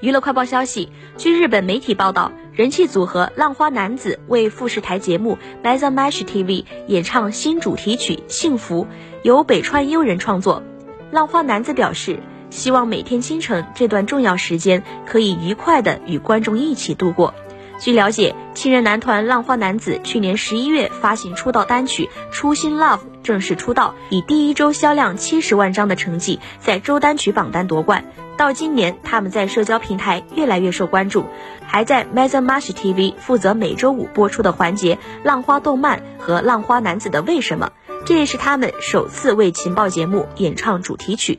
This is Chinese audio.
娱乐快报消息，据日本媒体报道，人气组合浪花男子为富士台节目 By the Mash TV 演唱新主题曲《幸福》，由北川悠人创作。浪花男子表示，希望每天清晨这段重要时间可以愉快的与观众一起度过。据了解，七人男团浪花男子去年十一月发行出道单曲《初心 Love》，正式出道，以第一周销量七十万张的成绩在周单曲榜单夺冠。到今年，他们在社交平台越来越受关注，还在 Mesa Match TV 负责每周五播出的环节《浪花动漫》和《浪花男子的为什么》，这也是他们首次为情报节目演唱主题曲。